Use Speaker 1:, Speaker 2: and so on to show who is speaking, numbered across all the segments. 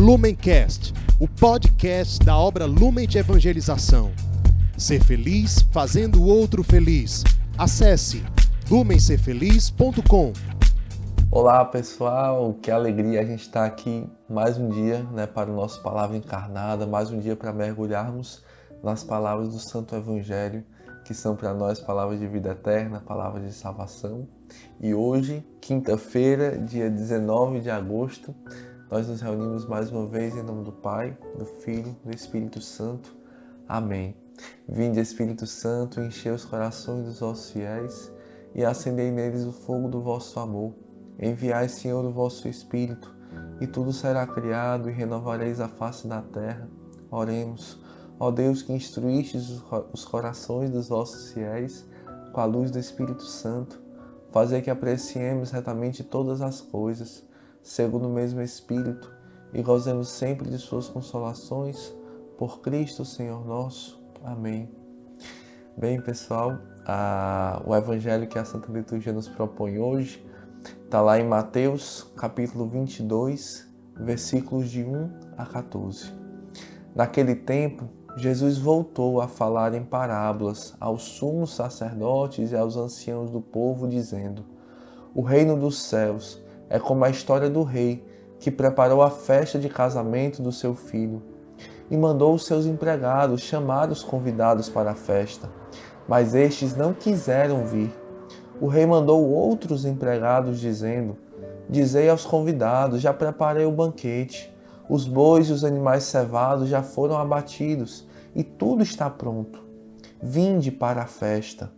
Speaker 1: Lumencast, o podcast da obra Lumen de Evangelização. Ser feliz fazendo o outro feliz. Acesse lumencerfeliz.com.
Speaker 2: Olá pessoal, que alegria a gente estar aqui mais um dia né, para o nosso Palavra Encarnada, mais um dia para mergulharmos nas palavras do Santo Evangelho, que são para nós palavras de vida eterna, palavras de salvação. E hoje, quinta-feira, dia 19 de agosto, nós nos reunimos mais uma vez em nome do Pai, do Filho do Espírito Santo. Amém. Vinde, Espírito Santo, enchei os corações dos vossos fiéis e acendei neles o fogo do vosso amor. Enviai, Senhor, o vosso Espírito, e tudo será criado e renovareis a face da terra. Oremos. Ó Deus que instruístes os corações dos vossos fiéis com a luz do Espírito Santo, fazer que apreciemos retamente todas as coisas segundo o mesmo Espírito, e gozemos sempre de Suas consolações, por Cristo Senhor nosso. Amém. Bem, pessoal, a, o Evangelho que a Santa Liturgia nos propõe hoje está lá em Mateus, capítulo 22, versículos de 1 a 14. Naquele tempo, Jesus voltou a falar em parábolas aos sumos sacerdotes e aos anciãos do povo, dizendo: O reino dos céus é como a história do rei que preparou a festa de casamento do seu filho e mandou os seus empregados chamar os convidados para a festa. Mas estes não quiseram vir. O rei mandou outros empregados, dizendo: Dizei aos convidados: Já preparei o banquete. Os bois e os animais cevados já foram abatidos e tudo está pronto. Vinde para a festa.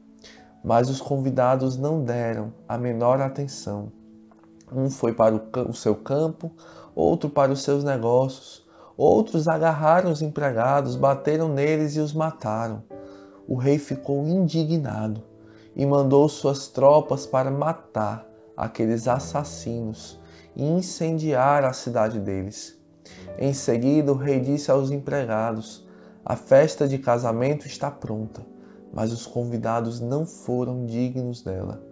Speaker 2: Mas os convidados não deram a menor atenção. Um foi para o seu campo, outro para os seus negócios. Outros agarraram os empregados, bateram neles e os mataram. O rei ficou indignado e mandou suas tropas para matar aqueles assassinos e incendiar a cidade deles. Em seguida, o rei disse aos empregados: A festa de casamento está pronta, mas os convidados não foram dignos dela.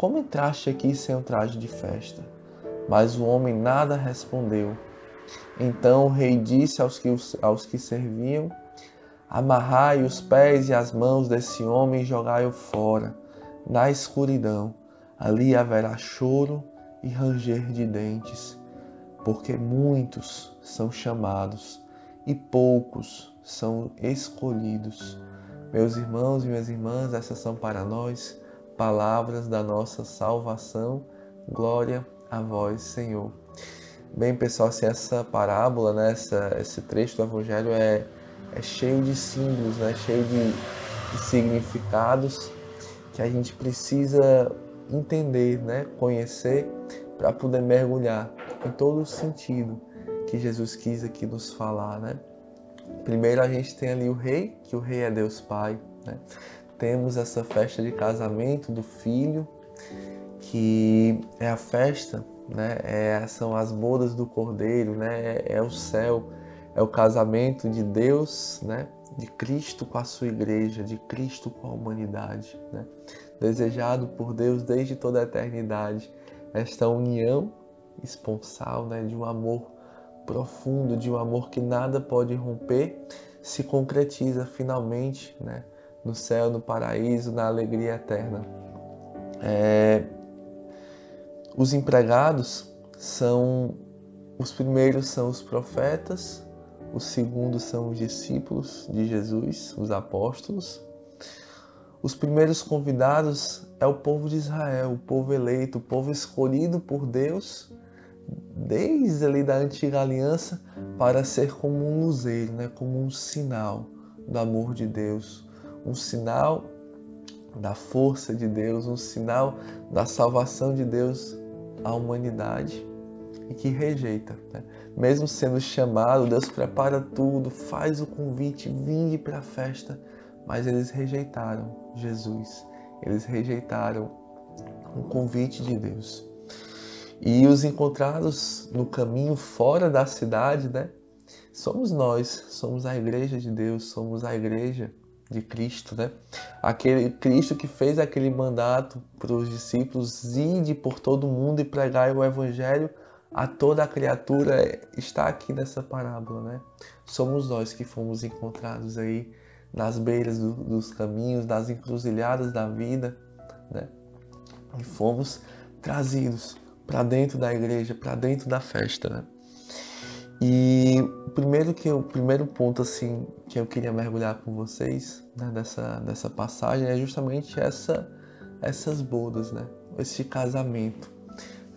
Speaker 2: como entraste aqui sem o traje de festa? Mas o homem nada respondeu. Então o rei disse aos que, aos que serviam: Amarrai os pés e as mãos desse homem e jogai-o fora, na escuridão. Ali haverá choro e ranger de dentes, porque muitos são chamados e poucos são escolhidos. Meus irmãos e minhas irmãs, essas são para nós palavras da nossa salvação. Glória a vós, Senhor. Bem, pessoal, assim, essa parábola, né, essa, esse trecho do Evangelho é, é cheio de símbolos, né, cheio de, de significados que a gente precisa entender, né, conhecer para poder mergulhar em todo o sentido que Jesus quis aqui nos falar, né? Primeiro a gente tem ali o rei, que o rei é Deus Pai, né? Temos essa festa de casamento do filho, que é a festa, né? É, são as bodas do cordeiro, né? É, é o céu, é o casamento de Deus, né? De Cristo com a sua igreja, de Cristo com a humanidade, né? Desejado por Deus desde toda a eternidade, esta união esponsal, né? De um amor profundo, de um amor que nada pode romper, se concretiza finalmente, né? No céu, no paraíso, na alegria eterna. É, os empregados são os primeiros são os profetas, os segundos são os discípulos de Jesus, os apóstolos. Os primeiros convidados é o povo de Israel, o povo eleito, o povo escolhido por Deus desde ali da antiga aliança para ser como um luzeiro, né? como um sinal do amor de Deus, um sinal da força de Deus, um sinal da salvação de Deus à humanidade e que rejeita. Né? mesmo sendo chamado, Deus prepara tudo, faz o convite, vinde para a festa, mas eles rejeitaram Jesus, eles rejeitaram o convite de Deus. E os encontrados no caminho fora da cidade, né? Somos nós, somos a igreja de Deus, somos a igreja de Cristo, né? Aquele Cristo que fez aquele mandato para os discípulos ir por todo mundo e pregar o evangelho a toda a criatura está aqui nessa parábola, né? Somos nós que fomos encontrados aí nas beiras do, dos caminhos, nas encruzilhadas da vida, né? E fomos trazidos para dentro da igreja, para dentro da festa, né? E primeiro que o primeiro ponto assim que eu queria mergulhar com vocês né, dessa dessa passagem é justamente essa essas bodas, né? Esse casamento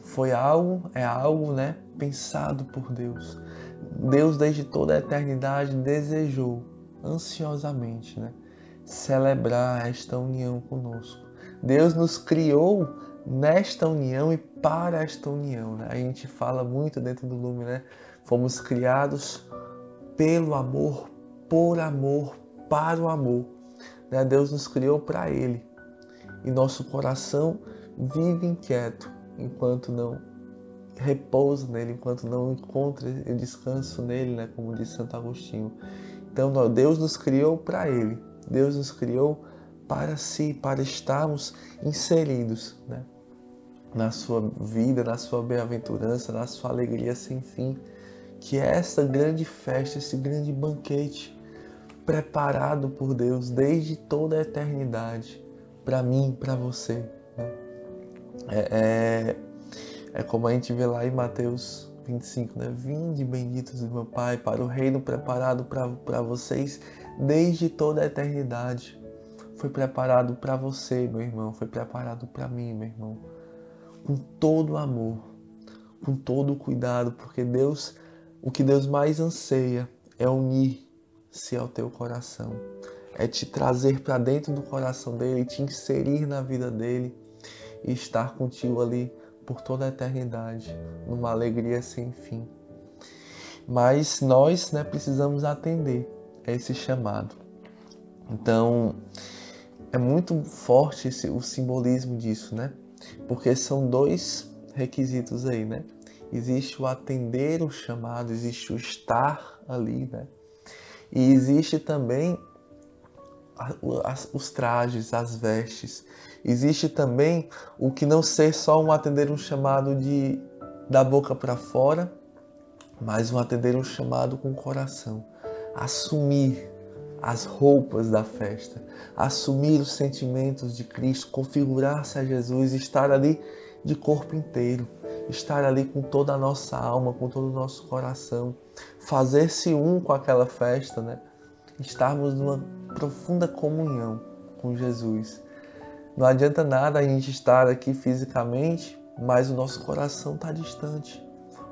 Speaker 2: foi algo, é algo, né, pensado por Deus. Deus desde toda a eternidade desejou ansiosamente, né, celebrar esta união conosco. Deus nos criou nesta união e para esta união, né? A gente fala muito dentro do Lume, né? Fomos criados pelo amor, por amor, para o amor. Né? Deus nos criou para Ele. E nosso coração vive inquieto enquanto não repousa nele, enquanto não encontra descanso nele, né? como diz Santo Agostinho. Então, Deus nos criou para Ele, Deus nos criou para si, para estarmos inseridos né? na sua vida, na sua bem-aventurança, na sua alegria sem fim, que é essa grande festa, esse grande banquete preparado por Deus desde toda a eternidade para mim, para você. É, é, é como a gente vê lá em Mateus 25, né? Vinde benditos do meu Pai para o reino preparado para vocês desde toda a eternidade. Foi preparado para você, meu irmão, foi preparado para mim, meu irmão. Com todo o amor, com todo o cuidado, porque Deus, o que Deus mais anseia é unir-se ao teu coração, é te trazer para dentro do coração dele, te inserir na vida dele e estar contigo ali por toda a eternidade, numa alegria sem fim. Mas nós né, precisamos atender a esse chamado. Então, é muito forte esse, o simbolismo disso, né? Porque são dois requisitos aí, né? Existe o atender o chamado, existe o estar ali, né? E existe também os trajes, as vestes. Existe também o que não ser só um atender um chamado de da boca para fora, mas um atender um chamado com o coração. Assumir as roupas da festa, assumir os sentimentos de Cristo, configurar-se a Jesus, estar ali de corpo inteiro, estar ali com toda a nossa alma, com todo o nosso coração, fazer-se um com aquela festa, né? Estarmos numa profunda comunhão com Jesus. Não adianta nada a gente estar aqui fisicamente, mas o nosso coração está distante.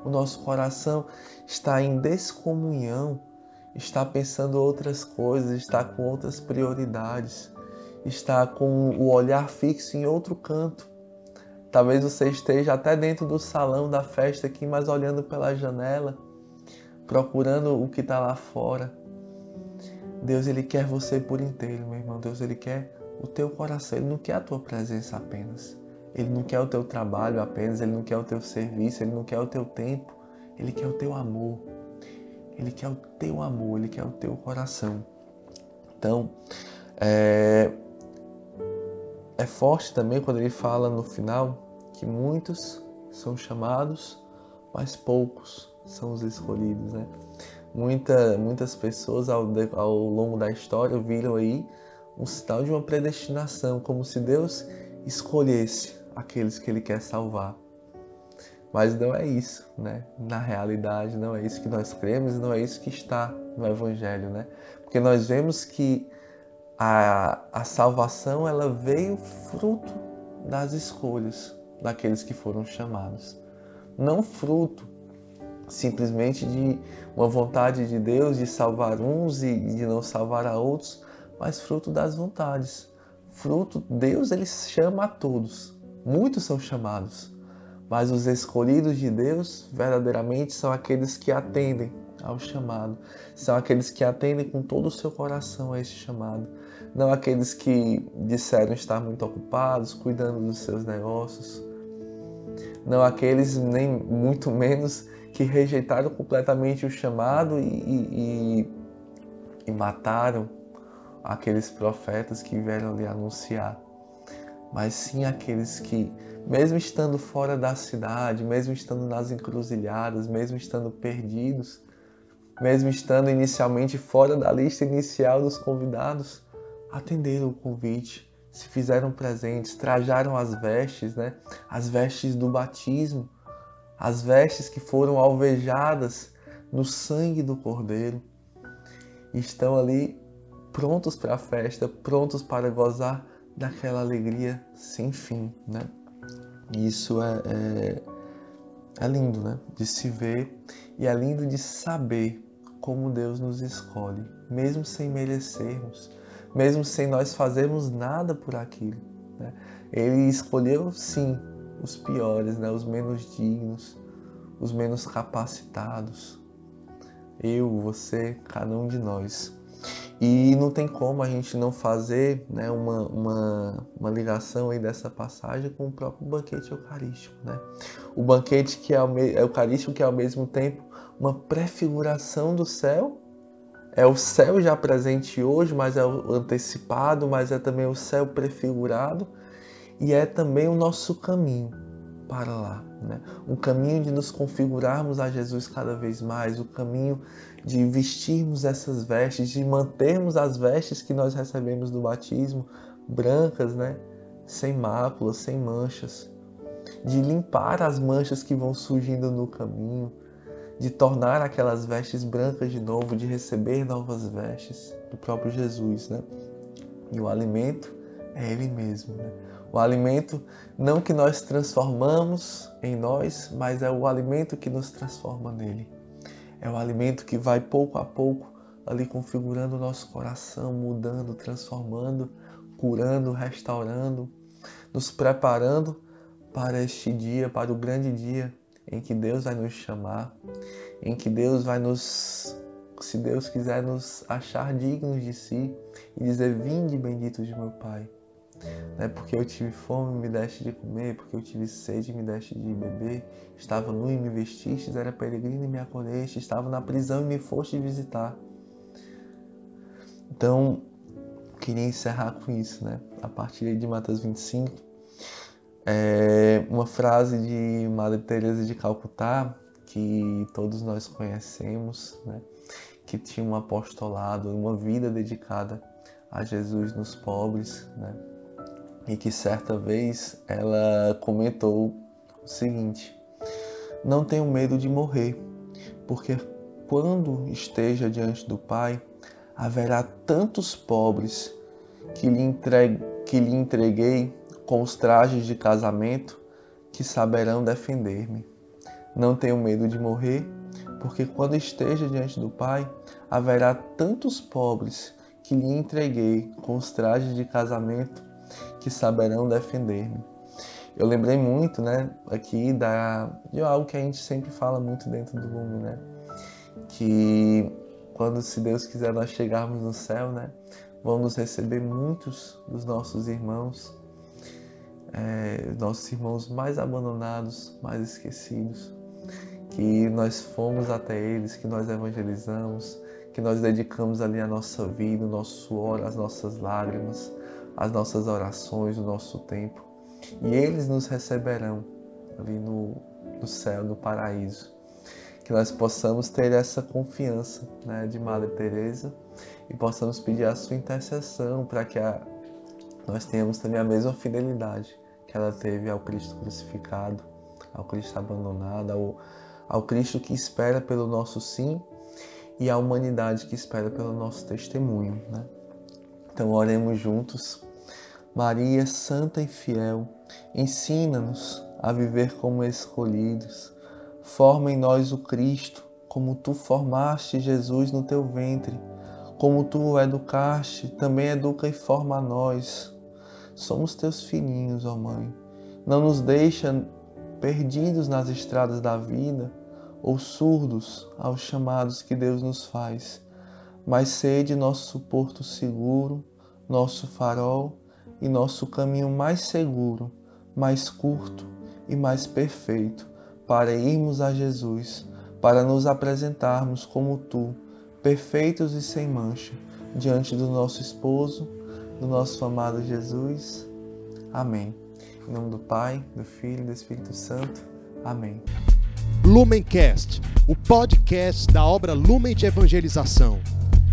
Speaker 2: O nosso coração está em descomunhão, está pensando outras coisas, está com outras prioridades, está com o olhar fixo em outro canto. Talvez você esteja até dentro do salão da festa aqui, mas olhando pela janela, procurando o que está lá fora. Deus ele quer você por inteiro, meu irmão. Deus ele quer o teu coração. Ele não quer a tua presença apenas. Ele não quer o teu trabalho apenas. Ele não quer o teu serviço. Ele não quer o teu tempo. Ele quer o teu amor. Ele quer o teu amor. Ele quer o teu coração. Então, é, é forte também quando ele fala no final que muitos são chamados, mas poucos são os escolhidos, né? Muita, muitas pessoas ao, ao longo da história viram aí um sinal de uma predestinação, como se Deus escolhesse aqueles que Ele quer salvar. Mas não é isso, né? Na realidade, não é isso que nós cremos não é isso que está no Evangelho, né? Porque nós vemos que a, a salvação ela veio fruto das escolhas daqueles que foram chamados, não fruto simplesmente de uma vontade de Deus de salvar uns e de não salvar a outros, mas fruto das vontades. Fruto, Deus ele chama a todos. Muitos são chamados, Mas os escolhidos de Deus verdadeiramente são aqueles que atendem ao chamado, são aqueles que atendem com todo o seu coração a esse chamado, não aqueles que disseram estar muito ocupados, cuidando dos seus negócios, não aqueles nem muito menos que rejeitaram completamente o chamado e, e, e mataram aqueles profetas que vieram lhe anunciar, mas sim aqueles que, mesmo estando fora da cidade, mesmo estando nas encruzilhadas, mesmo estando perdidos, mesmo estando inicialmente fora da lista inicial dos convidados, atenderam o convite, se fizeram presentes, trajaram as vestes, né? As vestes do batismo, as vestes que foram alvejadas no sangue do Cordeiro. Estão ali prontos para a festa, prontos para gozar daquela alegria sem fim, né? Isso é, é, é lindo, né? De se ver e é lindo de saber como Deus nos escolhe, mesmo sem merecermos, mesmo sem nós fazermos nada por aquilo. Né? Ele escolheu, sim, os piores, né? os menos dignos, os menos capacitados. Eu, você, cada um de nós. E não tem como a gente não fazer né, uma, uma, uma ligação aí dessa passagem com o próprio banquete eucarístico. Né? O banquete que é eucarístico que é ao mesmo tempo uma prefiguração do céu. É o céu já presente hoje, mas é o antecipado, mas é também o céu prefigurado e é também o nosso caminho para lá. Né? Um caminho de nos configurarmos a Jesus cada vez mais, o caminho de vestirmos essas vestes, de mantermos as vestes que nós recebemos do batismo, brancas, né? sem máculas, sem manchas, de limpar as manchas que vão surgindo no caminho, de tornar aquelas vestes brancas de novo, de receber novas vestes do próprio Jesus. Né? E o alimento é Ele mesmo. Né? O alimento não que nós transformamos em nós, mas é o alimento que nos transforma nele. É o alimento que vai pouco a pouco ali configurando o nosso coração, mudando, transformando, curando, restaurando, nos preparando para este dia, para o grande dia em que Deus vai nos chamar, em que Deus vai nos, se Deus quiser, nos achar dignos de si e dizer: Vinde, bendito de meu Pai. Né? Porque eu tive fome, me deste de comer, porque eu tive sede, me deste de beber, estava nu e me vestistes, era peregrino e me acolheste, estava na prisão e me foste visitar. Então, queria encerrar com isso, né? A partir de Mateus 25, é uma frase de Madre Teresa de Calcutá, que todos nós conhecemos, né? que tinha um apostolado, uma vida dedicada a Jesus nos pobres, né? E que certa vez ela comentou o seguinte: Não tenho medo de morrer, porque quando esteja diante do Pai, haverá tantos pobres que lhe, que lhe entreguei com os trajes de casamento que saberão defender-me. Não tenho medo de morrer, porque quando esteja diante do Pai, haverá tantos pobres que lhe entreguei com os trajes de casamento que saberão defender-me. Eu lembrei muito, né, aqui da, de algo que a gente sempre fala muito dentro do mundo, né? Que quando, se Deus quiser, nós chegarmos no céu, né? Vão nos receber muitos dos nossos irmãos, é, nossos irmãos mais abandonados, mais esquecidos, que nós fomos até eles, que nós evangelizamos, que nós dedicamos ali a nossa vida, o nosso suor, as nossas lágrimas, as nossas orações, o nosso tempo. E eles nos receberão ali no, no céu, no paraíso. Que nós possamos ter essa confiança né, de Madre Teresa e possamos pedir a sua intercessão para que a, nós tenhamos também a mesma fidelidade que ela teve ao Cristo crucificado, ao Cristo abandonado, ao, ao Cristo que espera pelo nosso sim e à humanidade que espera pelo nosso testemunho. Né? Então, oremos juntos. Maria, Santa e Fiel, ensina-nos a viver como escolhidos. Forma em nós o Cristo, como tu formaste Jesus no teu ventre. Como tu o educaste, também educa e forma a nós. Somos teus filhinhos, ó Mãe. Não nos deixa perdidos nas estradas da vida ou surdos aos chamados que Deus nos faz, mas sede nosso porto seguro, nosso farol e nosso caminho mais seguro, mais curto e mais perfeito para irmos a Jesus, para nos apresentarmos como tu, perfeitos e sem mancha, diante do nosso esposo, do nosso amado Jesus. Amém. Em nome do Pai, do Filho e do Espírito Santo. Amém.
Speaker 1: Lumencast, o podcast da obra Lumen de Evangelização.